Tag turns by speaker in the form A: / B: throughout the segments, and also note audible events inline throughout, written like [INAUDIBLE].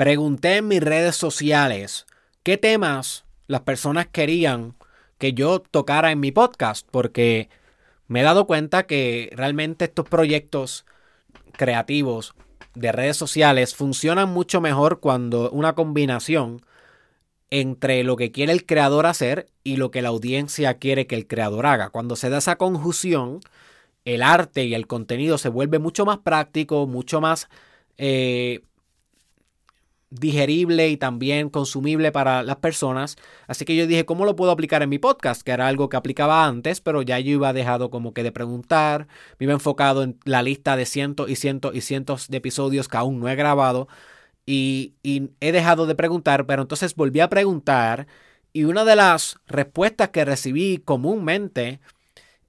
A: pregunté en mis redes sociales qué temas las personas querían que yo tocara en mi podcast, porque me he dado cuenta que realmente estos proyectos creativos de redes sociales funcionan mucho mejor cuando una combinación entre lo que quiere el creador hacer y lo que la audiencia quiere que el creador haga. Cuando se da esa conjunción, el arte y el contenido se vuelve mucho más práctico, mucho más eh, digerible y también consumible para las personas. Así que yo dije, ¿cómo lo puedo aplicar en mi podcast? Que era algo que aplicaba antes, pero ya yo iba dejado como que de preguntar, me iba enfocado en la lista de cientos y cientos y cientos de episodios que aún no he grabado y, he dejado de preguntar, pero entonces volví a preguntar y una de las respuestas que recibí comúnmente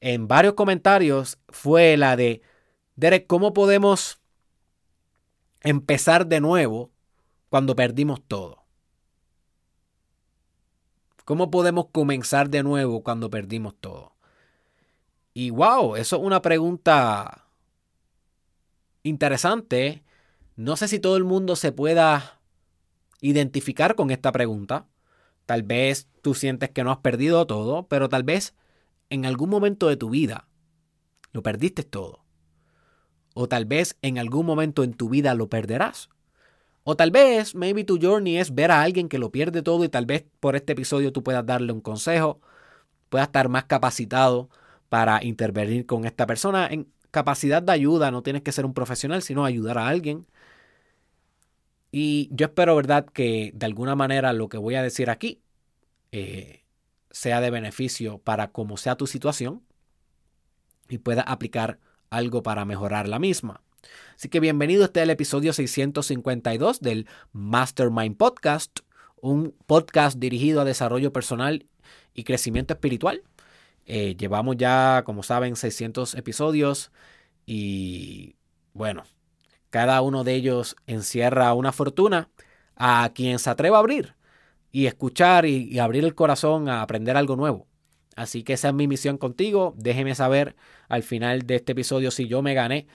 A: en varios comentarios fue la de, Derek, ¿cómo podemos empezar de nuevo cuando perdimos todo? ¿Cómo podemos comenzar de nuevo cuando perdimos todo? Y wow, eso es una pregunta interesante. No sé si todo el mundo se pueda identificar con esta pregunta. Tal vez tú sientes que no has perdido todo, pero tal vez en algún momento de tu vida lo perdiste todo. O tal vez en algún momento en tu vida lo perderás. O tal vez, maybe tu journey es ver a alguien que lo pierde todo y tal vez por este episodio tú puedas darle un consejo, puedas estar más capacitado para intervenir con esta persona en capacidad de ayuda. No tienes que ser un profesional, sino ayudar a alguien. Y yo espero, ¿verdad?, que de alguna manera lo que voy a decir aquí eh, sea de beneficio para como sea tu situación y pueda aplicar algo para mejorar la misma. Así que bienvenido, este es el episodio 652 del Mastermind Podcast, un podcast dirigido a desarrollo personal y crecimiento espiritual. Eh, llevamos ya, como saben, 600 episodios y bueno, cada uno de ellos encierra una fortuna a quien se atreva a abrir y escuchar y, abrir el corazón a aprender algo nuevo. Así que esa es mi misión contigo. Déjeme saber al final de este episodio si yo me gané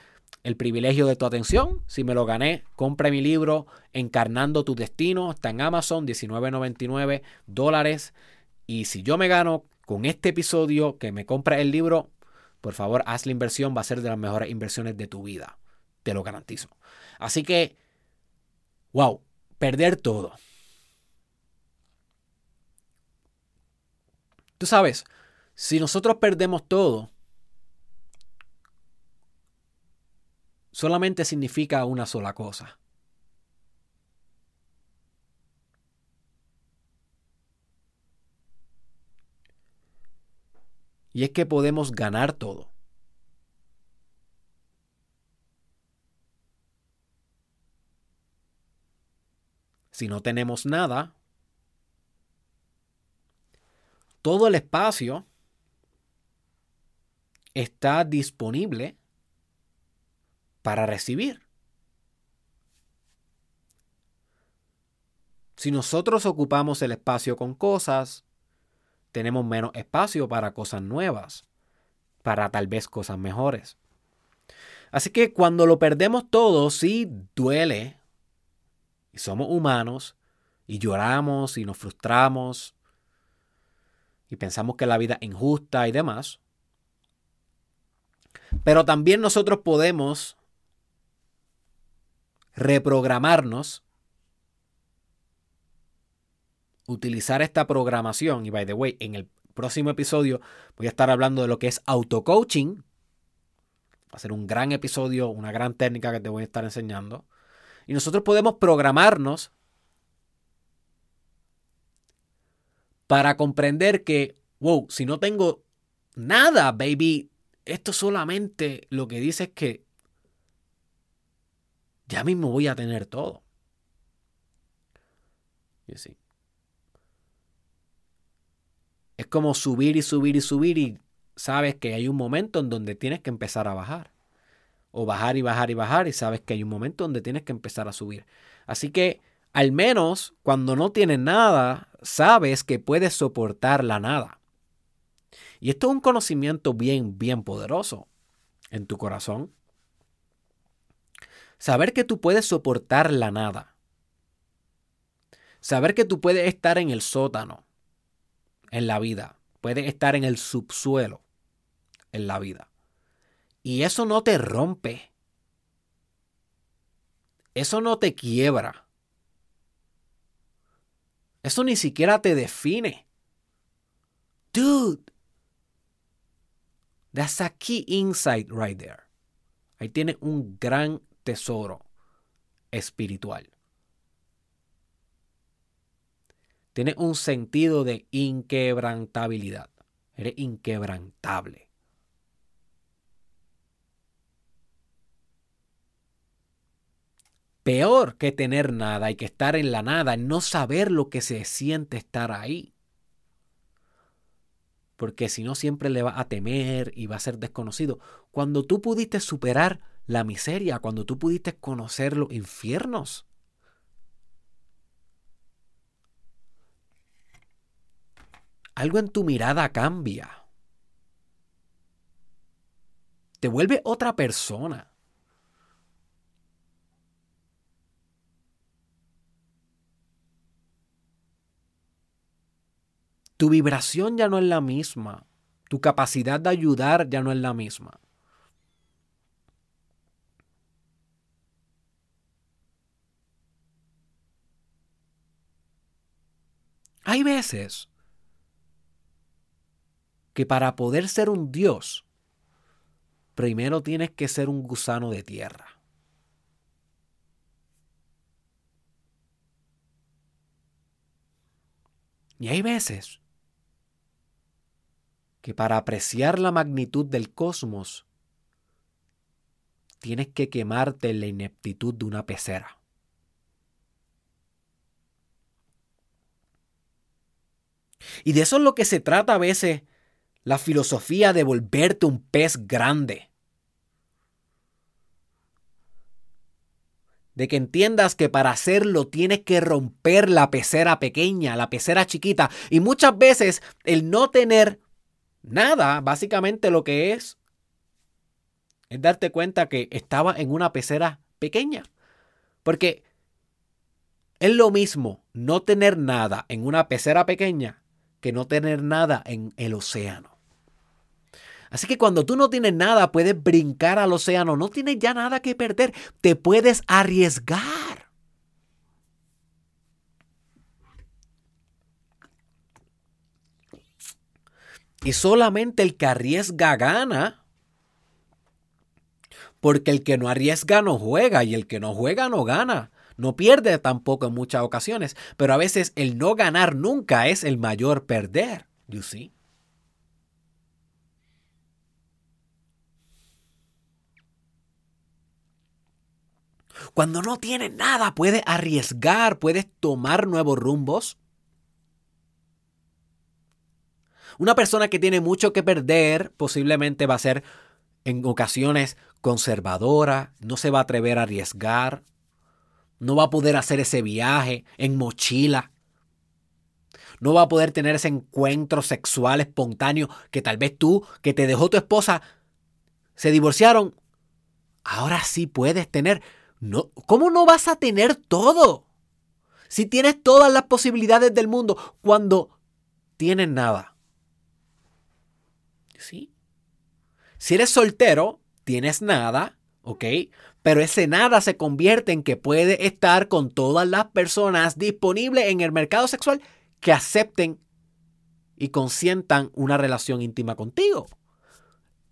A: el privilegio de tu atención. Si me lo gané, compre mi libro Encarnando tu Destino. Está en Amazon, 19.99 dólares. Y si yo me gano con este episodio que me compra el libro, por favor, haz la inversión. Va a ser de las mejores inversiones de tu vida. Te lo garantizo. Así que, wow, perder todo. Tú sabes, si nosotros perdemos todo, solamente significa una sola cosa. Y es que podemos ganar todo. Si no tenemos nada, todo el espacio está disponible para recibir. Si nosotros ocupamos el espacio con cosas, tenemos menos espacio para cosas nuevas, para tal vez cosas mejores. Así que cuando lo perdemos todo, sí duele, y somos humanos, y lloramos y nos frustramos, y pensamos que la vida es injusta y demás. Pero también nosotros podemos reprogramarnos, utilizar esta programación. Y by the way, en el próximo episodio voy a estar hablando de lo que es auto-coaching. Va a ser un gran episodio, una gran técnica que te voy a estar enseñando. Y nosotros podemos programarnos para comprender que, wow, si no tengo nada, baby, esto solamente lo que dice es que ya mismo voy a tener todo. Y sí. Es como subir y subir y subir y sabes que hay un momento en donde tienes que empezar a bajar. O bajar y bajar y bajar y sabes que hay un momento donde tienes que empezar a subir. Así que al menos cuando no tienes nada, sabes que puedes soportar la nada. Y esto es un conocimiento bien, bien poderoso en tu corazón. Saber que tú puedes soportar la nada. Saber que tú puedes estar en el sótano en la vida, puedes estar en el subsuelo en la vida. Y eso no te rompe. Eso no te quiebra. Eso ni siquiera te define. Dude, that's a key insight right there. Ahí tiene un gran tesoro espiritual. Tiene un sentido de inquebrantabilidad. Eres inquebrantable. Peor que tener nada y que estar en la nada, no saber lo que se siente estar ahí. Porque si no, siempre le va a temer y va a ser desconocido. Cuando tú pudiste superar la miseria, cuando tú pudiste conocer los infiernos. Algo en tu mirada cambia. Te vuelve otra persona. Tu vibración ya no es la misma. Tu capacidad de ayudar ya no es la misma. Hay veces que para poder ser un Dios, primero tienes que ser un gusano de tierra. Y hay veces que para apreciar la magnitud del cosmos, tienes que quemarte en la ineptitud de una pecera. Y de eso es lo que se trata a veces la filosofía de volverte un pez grande. De que entiendas que para hacerlo tienes que romper la pecera pequeña, la pecera chiquita. Y muchas veces el no tener nada, básicamente lo que es, es darte cuenta que estaba en una pecera pequeña. Porque es lo mismo no tener nada en una pecera pequeña que no tener nada en el océano. Así que cuando tú no tienes nada, puedes brincar al océano, no tienes ya nada que perder, te puedes arriesgar. Y solamente el que arriesga gana. Porque el que no arriesga no juega y el que no juega no gana. No pierde tampoco en muchas ocasiones, pero a veces el no ganar nunca es el mayor perder. You see? Cuando no tienes nada, puedes arriesgar, puedes tomar nuevos rumbos. Una persona que tiene mucho que perder posiblemente va a ser en ocasiones conservadora, no se va a atrever a arriesgar, no va a poder hacer ese viaje en mochila. No va a poder tener ese encuentro sexual espontáneo que tal vez tú, que te dejó tu esposa, se divorciaron. Ahora sí puedes tener. No, ¿Cómo no vas a tener todo? Si tienes todas las posibilidades del mundo cuando tienes nada. ¿Sí? Si eres soltero, tienes nada, ¿ok? pero ese nada se convierte en que puede estar con todas las personas disponibles en el mercado sexual que acepten y consientan una relación íntima contigo.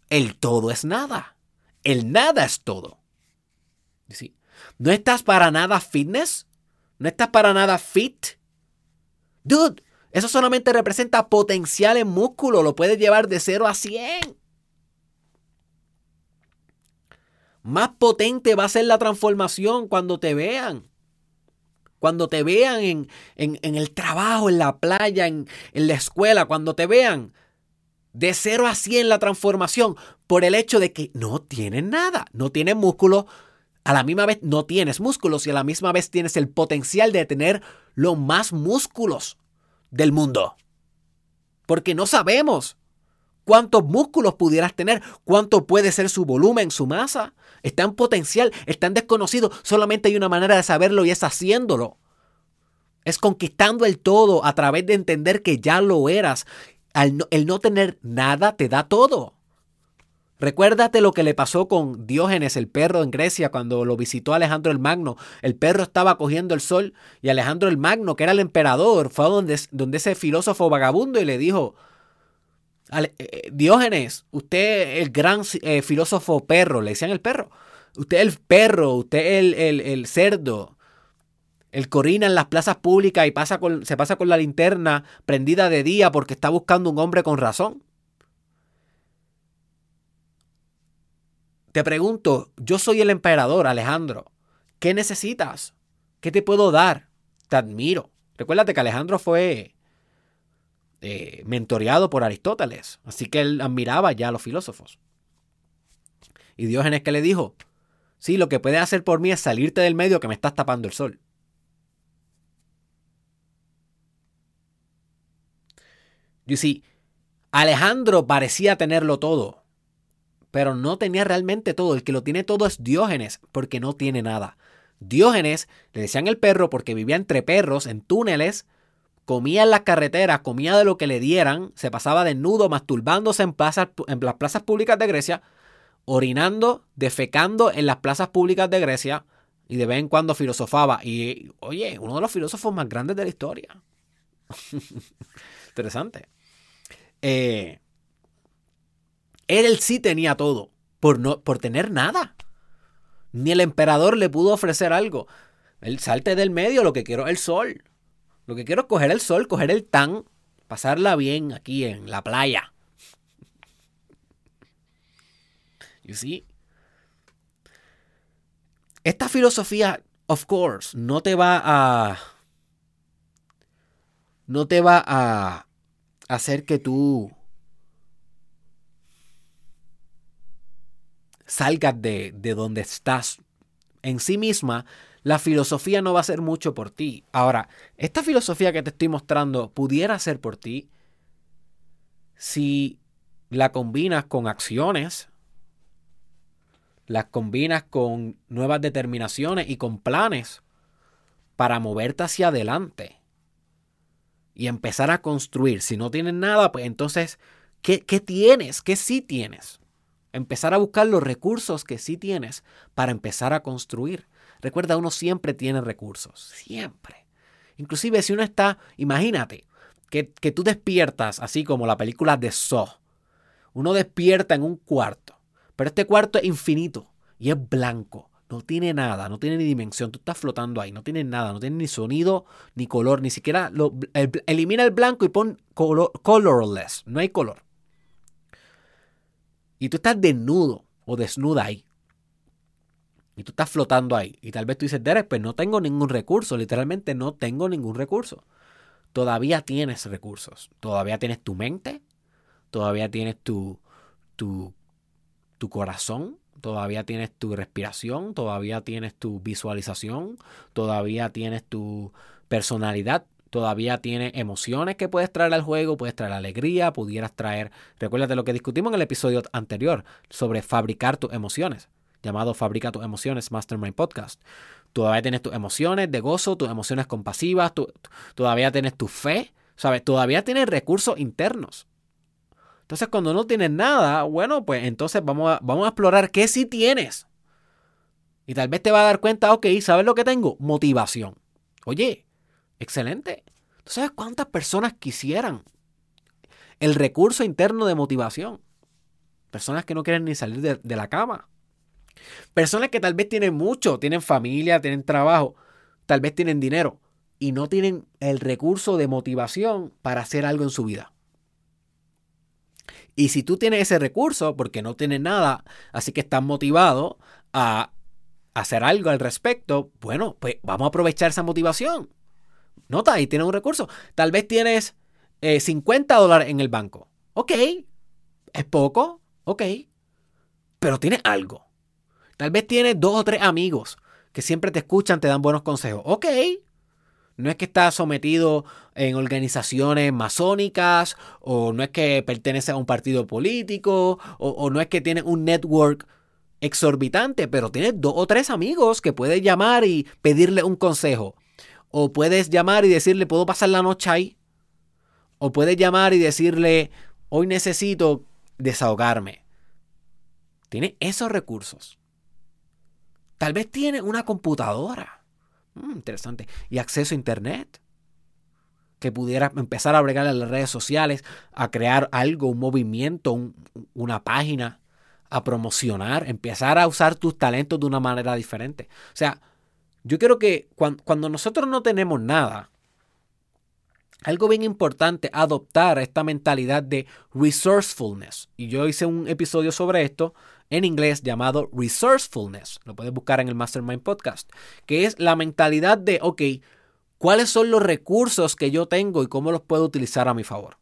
A: El todo es nada. El nada es todo. ¿No estás para nada fitness? ¿No estás para nada fit? Dude, eso solamente representa potencial en músculo. Lo puedes llevar de 0 a 100. Más potente va a ser la transformación cuando te vean. Cuando te vean en, el trabajo, en la playa, en, en la escuela, cuando te vean de 0 a 100 la transformación por el hecho de que no tienes nada, no tienes músculo, a la misma vez no tienes músculos y a la misma vez tienes el potencial de tener los más músculos del mundo. Porque no sabemos cuántos músculos pudieras tener, cuánto puede ser su volumen, su masa. Está en potencial, está en desconocido. Solamente hay una manera de saberlo y es haciéndolo. Es conquistando el todo a través de entender que ya lo eras. el no tener nada te da todo. Recuérdate lo que le pasó con Diógenes, el perro en Grecia, cuando lo visitó Alejandro el Magno. El perro estaba cogiendo el sol y Alejandro el Magno, que era el emperador, fue a donde, ese filósofo vagabundo y le dijo, eh, eh, Diógenes, usted el gran eh, filósofo perro, le decían el perro, usted el perro, usted el, el, el cerdo, el corina en las plazas públicas y pasa con, se pasa con la linterna prendida de día porque está buscando un hombre con razón. Te pregunto, yo soy el emperador, Alejandro. ¿Qué necesitas? ¿Qué te puedo dar? Te admiro. Recuérdate que Alejandro fue eh, mentoreado por Aristóteles, así que él admiraba ya a los filósofos. Y Diógenes que le dijo, sí, lo que puedes hacer por mí es salirte del medio que me estás tapando el sol. You see, Alejandro parecía tenerlo todo pero no tenía realmente todo. El que lo tiene todo es Diógenes, porque no tiene nada. Diógenes, le decían el perro porque vivía entre perros, en túneles, comía en las carreteras, comía de lo que le dieran, se pasaba desnudo, masturbándose en, las plazas públicas de Grecia, orinando, defecando en las plazas públicas de Grecia y de vez en cuando filosofaba. Y, oye, uno de los filósofos más grandes de la historia. [LAUGHS] Interesante. Eh, él sí tenía todo, por, no, por tener nada. Ni el emperador le pudo ofrecer algo. Él salte del medio, lo que quiero es el sol. Lo que quiero es coger el sol, coger el tan, pasarla bien aquí en la playa. You see? Esta filosofía, of course, no te va a. No te va a hacer que tú salgas de, de donde estás en sí misma, la filosofía no va a ser mucho por ti. Ahora, esta filosofía que te estoy mostrando pudiera ser por ti si la combinas con acciones, las combinas con nuevas determinaciones y con planes para moverte hacia adelante y empezar a construir. Si no tienes nada, pues entonces, ¿qué, qué tienes? ¿Qué sí tienes? Empezar a buscar los recursos que sí tienes para empezar a construir. Recuerda, uno siempre tiene recursos, siempre. Inclusive si uno está, imagínate, que, que tú despiertas, así como la película de Saw. Uno despierta en un cuarto, pero este cuarto es infinito y es blanco. No tiene nada, no tiene ni dimensión. Tú estás flotando ahí, no tiene nada, no tiene ni sonido, ni color, ni siquiera lo, elimina el blanco y pon colorless. No hay color. Y tú estás desnudo o desnuda ahí. Y tú estás flotando ahí. Y tal vez tú dices, Derek, pues no tengo ningún recurso. Literalmente no tengo ningún recurso. Todavía tienes recursos. Todavía tienes tu mente. Todavía tienes tu, tu, tu corazón. Todavía tienes tu respiración. Todavía tienes tu visualización. Todavía tienes tu personalidad todavía tiene emociones que puedes traer al juego, puedes traer alegría, pudieras traer, recuérdate lo que discutimos en el episodio anterior sobre fabricar tus emociones, llamado Fabrica tus emociones Mastermind Podcast. Todavía tienes tus emociones de gozo, tus emociones compasivas, todavía tienes tu fe, ¿sabes? Todavía tienes recursos internos. Entonces, cuando no tienes nada, bueno, pues entonces vamos a, vamos a explorar qué sí tienes. Y tal vez te va a dar cuenta, ok, ¿sabes lo que tengo? Motivación. Oye, Excelente. ¿Tú sabes cuántas personas quisieran el recurso interno de motivación? Personas que no quieren ni salir de, la cama. Personas que tal vez tienen mucho, tienen familia, tienen trabajo, tal vez tienen dinero y no tienen el recurso de motivación para hacer algo en su vida. Y si tú tienes ese recurso, porque no tienes nada, así que estás motivado a hacer algo al respecto, bueno, pues vamos a aprovechar esa motivación. Nota, ahí tienes un recurso. Tal vez tienes 50 eh, dólares en el banco. Ok, es poco, ok, pero tienes algo. Tal vez tienes dos o tres amigos que siempre te escuchan, te dan buenos consejos. Ok, no es que estás sometido en organizaciones masónicas, o no es que perteneces a un partido político, o, o, no es que tienes un network exorbitante, pero tienes dos o tres amigos que puedes llamar y pedirle un consejo O puedes llamar y decirle, ¿puedo pasar la noche ahí? O puedes llamar y decirle, hoy necesito desahogarme. Tiene esos recursos. Tal vez tiene una computadora. Mm, interesante. Y acceso a Internet. Que pudiera empezar a bregar en las redes sociales, a crear algo, un movimiento, una página, a promocionar, empezar a usar tus talentos de una manera diferente. O sea, yo creo que cuando, nosotros no tenemos nada, algo bien importante, adoptar esta mentalidad de resourcefulness. Y yo hice un episodio sobre esto en inglés llamado resourcefulness. Lo puedes buscar en el Mastermind Podcast. Que es la mentalidad de, ok, ¿cuáles son los recursos que yo tengo y cómo los puedo utilizar a mi favor?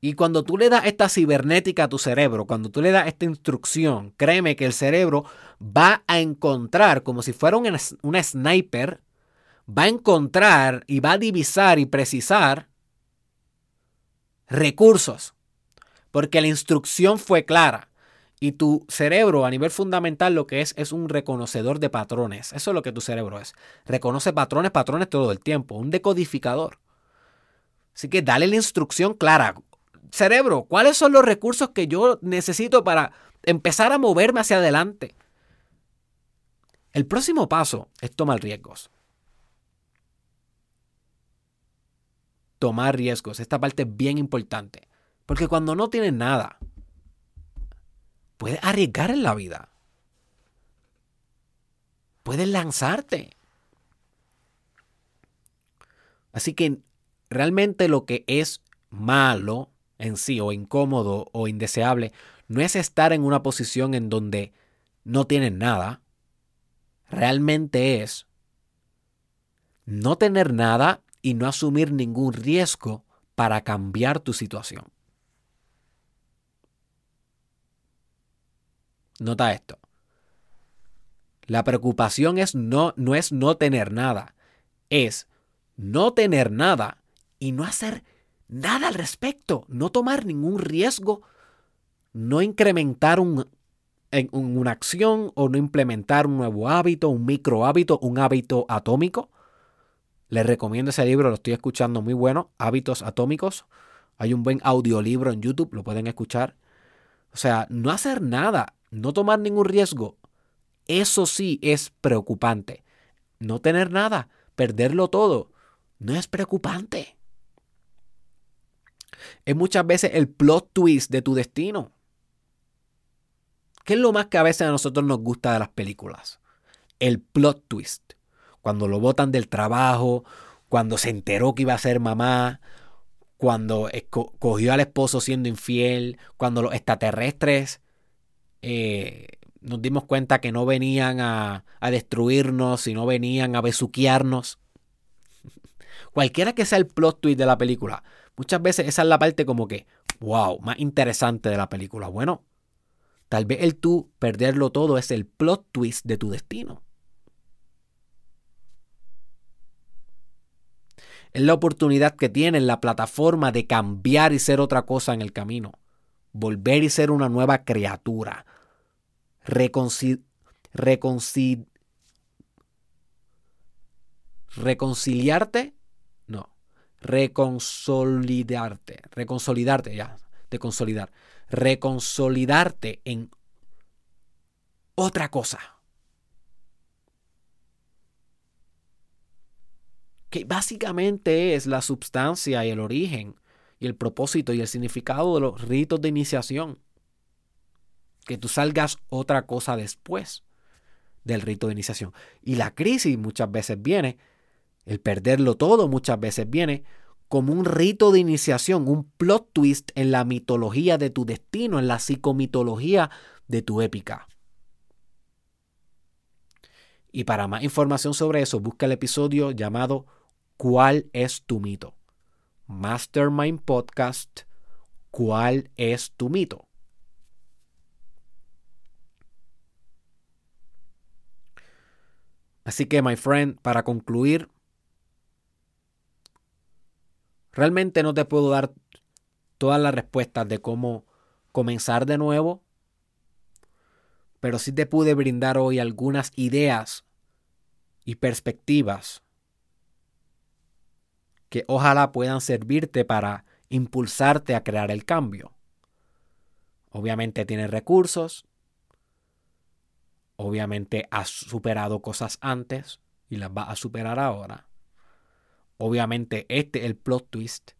A: Y cuando tú le das esta cibernética a tu cerebro, cuando tú le das esta instrucción, créeme que el cerebro va a encontrar, como si fuera un, sniper, va a encontrar y va a divisar y precisar recursos. Porque la instrucción fue clara. Y tu cerebro a nivel fundamental lo que es es un reconocedor de patrones. Eso es lo que tu cerebro es. Reconoce patrones, patrones todo el tiempo. Un decodificador. Así que dale la instrucción clara cerebro, ¿cuáles son los recursos que yo necesito para empezar a moverme hacia adelante? El próximo paso es tomar riesgos. Tomar riesgos. Esta parte es bien importante. Porque cuando no tienes nada, puedes arriesgar en la vida. Puedes lanzarte. Así que realmente lo que es malo en sí o incómodo o indeseable no es estar en una posición en donde no tienes nada. Realmente es no tener nada y no asumir ningún riesgo para cambiar tu situación. Nota esto. La preocupación es no, no es no tener nada, es no tener nada y no hacer nada al respecto, no tomar ningún riesgo, no incrementar un, en una acción o no implementar un nuevo hábito, un micro hábito, un hábito atómico. Les recomiendo ese libro, lo estoy escuchando muy bueno, Hábitos Atómicos. Hay un buen audiolibro en YouTube, lo pueden escuchar. O sea, no hacer nada, no tomar ningún riesgo, eso sí es preocupante. No tener nada, perderlo todo, no es preocupante es muchas veces el plot twist de tu destino. ¿Qué es lo más que a veces a nosotros nos gusta de las películas? El plot twist. Cuando lo botan del trabajo, cuando se enteró que iba a ser mamá, cuando cogió al esposo siendo infiel, cuando los extraterrestres eh, nos dimos cuenta que no venían a, a destruirnos, sino venían a besuquearnos. [LAUGHS] Cualquiera que sea el plot twist de la película, Muchas veces esa es la parte como que, wow, más interesante de la película. Bueno, tal vez el tú perderlo todo es el plot twist de tu destino. Es la oportunidad que tienes, la plataforma de cambiar y ser otra cosa en el camino. Volver y ser una nueva criatura. reconciliarte reconsolidarte, reconsolidarte ya, de consolidar, reconsolidarte en otra cosa. Que básicamente es la sustancia y el origen y el propósito y el significado de los ritos de iniciación. Que tú salgas otra cosa después del rito de iniciación. Y la crisis muchas veces viene el perderlo todo muchas veces viene como un rito de iniciación, un plot twist en la mitología de tu destino, en la psicomitología de tu épica. Y para más información sobre eso, busca el episodio llamado ¿Cuál es tu mito? Mastermind Podcast, ¿Cuál es tu mito? Así que, my friend, para concluir, Realmente no te puedo dar todas las respuestas de cómo comenzar de nuevo, pero sí te pude brindar hoy algunas ideas y perspectivas que ojalá puedan servirte para impulsarte a crear el cambio. Obviamente tienes recursos, obviamente has superado cosas antes y las vas a superar ahora. Obviamente este es el plot twist,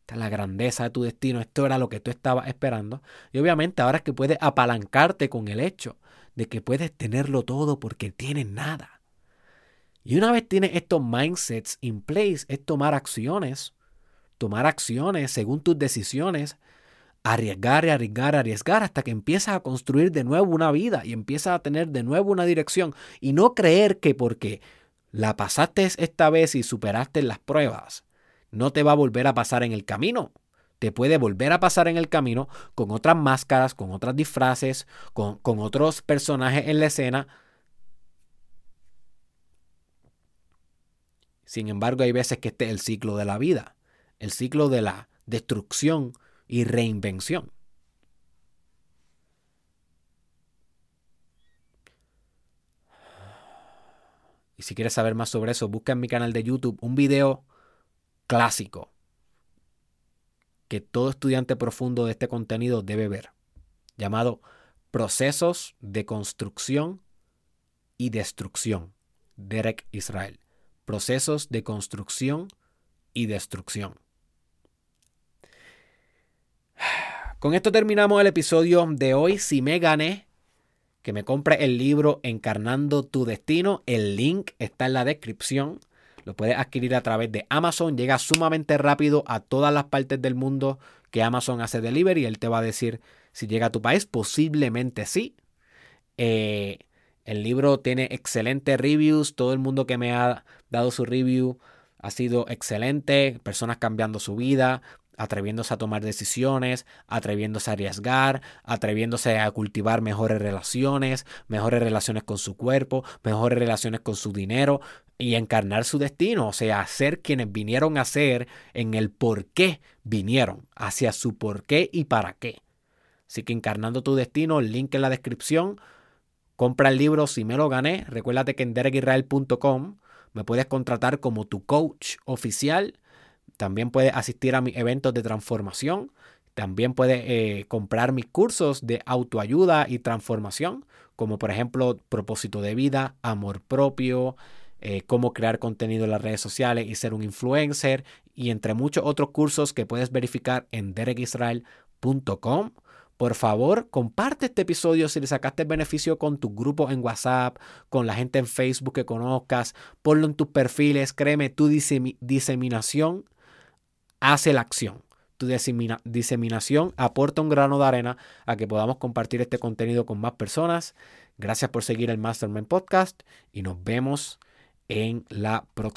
A: esta es la grandeza de tu destino, esto era lo que tú estabas esperando. Y obviamente ahora es que puedes apalancarte con el hecho de que puedes tenerlo todo porque tienes nada. Y una vez tienes estos mindsets in place, es tomar acciones, tomar acciones según tus decisiones, arriesgar y arriesgar, arriesgar hasta que empiezas a construir de nuevo una vida y empiezas a tener de nuevo una dirección y no creer que porque la pasaste esta vez y superaste las pruebas, no te va a volver a pasar en el camino. Te puede volver a pasar en el camino con otras máscaras, con otras disfraces, con, con otros personajes en la escena, Sin embargo, hay veces que este es el ciclo de la vida, el ciclo de la destrucción y reinvención. Y si quieres saber más sobre eso, busca en mi canal de YouTube un video clásico que todo estudiante profundo de este contenido debe ver, llamado Procesos de Construcción y Destrucción, Derek Israel procesos de construcción y destrucción. [SIGHS] Con esto terminamos el episodio de hoy. Si me gané, que me compre el libro Encarnando tu Destino. El link está en la descripción. Lo puedes adquirir a través de Amazon. Llega sumamente rápido a todas las partes del mundo que Amazon hace delivery. Él te va a decir si llega a tu país. Posiblemente sí. Eh, el libro tiene excelentes reviews. Todo el mundo que me ha dado su review ha sido excelente. Personas cambiando su vida, atreviéndose a tomar decisiones, atreviéndose a arriesgar, atreviéndose a cultivar mejores relaciones, mejores relaciones con su cuerpo, mejores relaciones con su dinero y encarnar su destino, o sea, ser quienes vinieron a ser en el por qué vinieron, hacia su por qué y para qué. Así que encarnando tu destino, el link en la descripción Compra el libro Si me lo gané. Recuérdate que en derekisrael.com me puedes contratar como tu coach oficial. También puedes asistir a mis eventos de transformación. También puedes eh, comprar mis cursos de autoayuda y transformación, como por ejemplo propósito de vida, amor propio, eh, cómo crear contenido en las redes sociales y ser un influencer, y entre muchos otros cursos que puedes verificar en derekisrael.com. Por favor, comparte este episodio si le sacaste beneficio con tu grupo en WhatsApp, con la gente en Facebook que conozcas, ponlo en tus perfiles, créeme, tu diseminación hace la acción. Tu diseminación aporta un grano de arena a que podamos compartir este contenido con más personas. Gracias por seguir el Mastermind Podcast y nos vemos en la próxima.